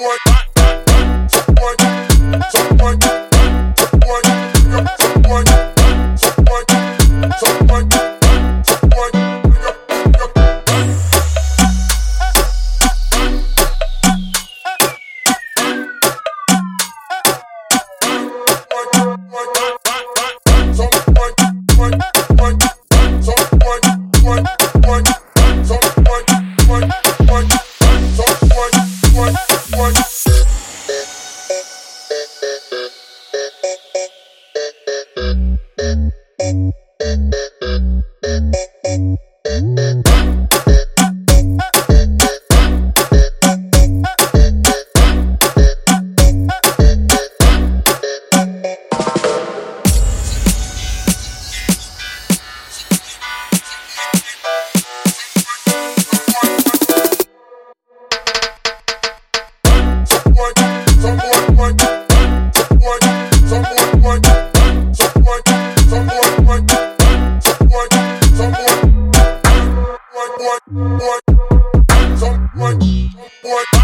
What? What?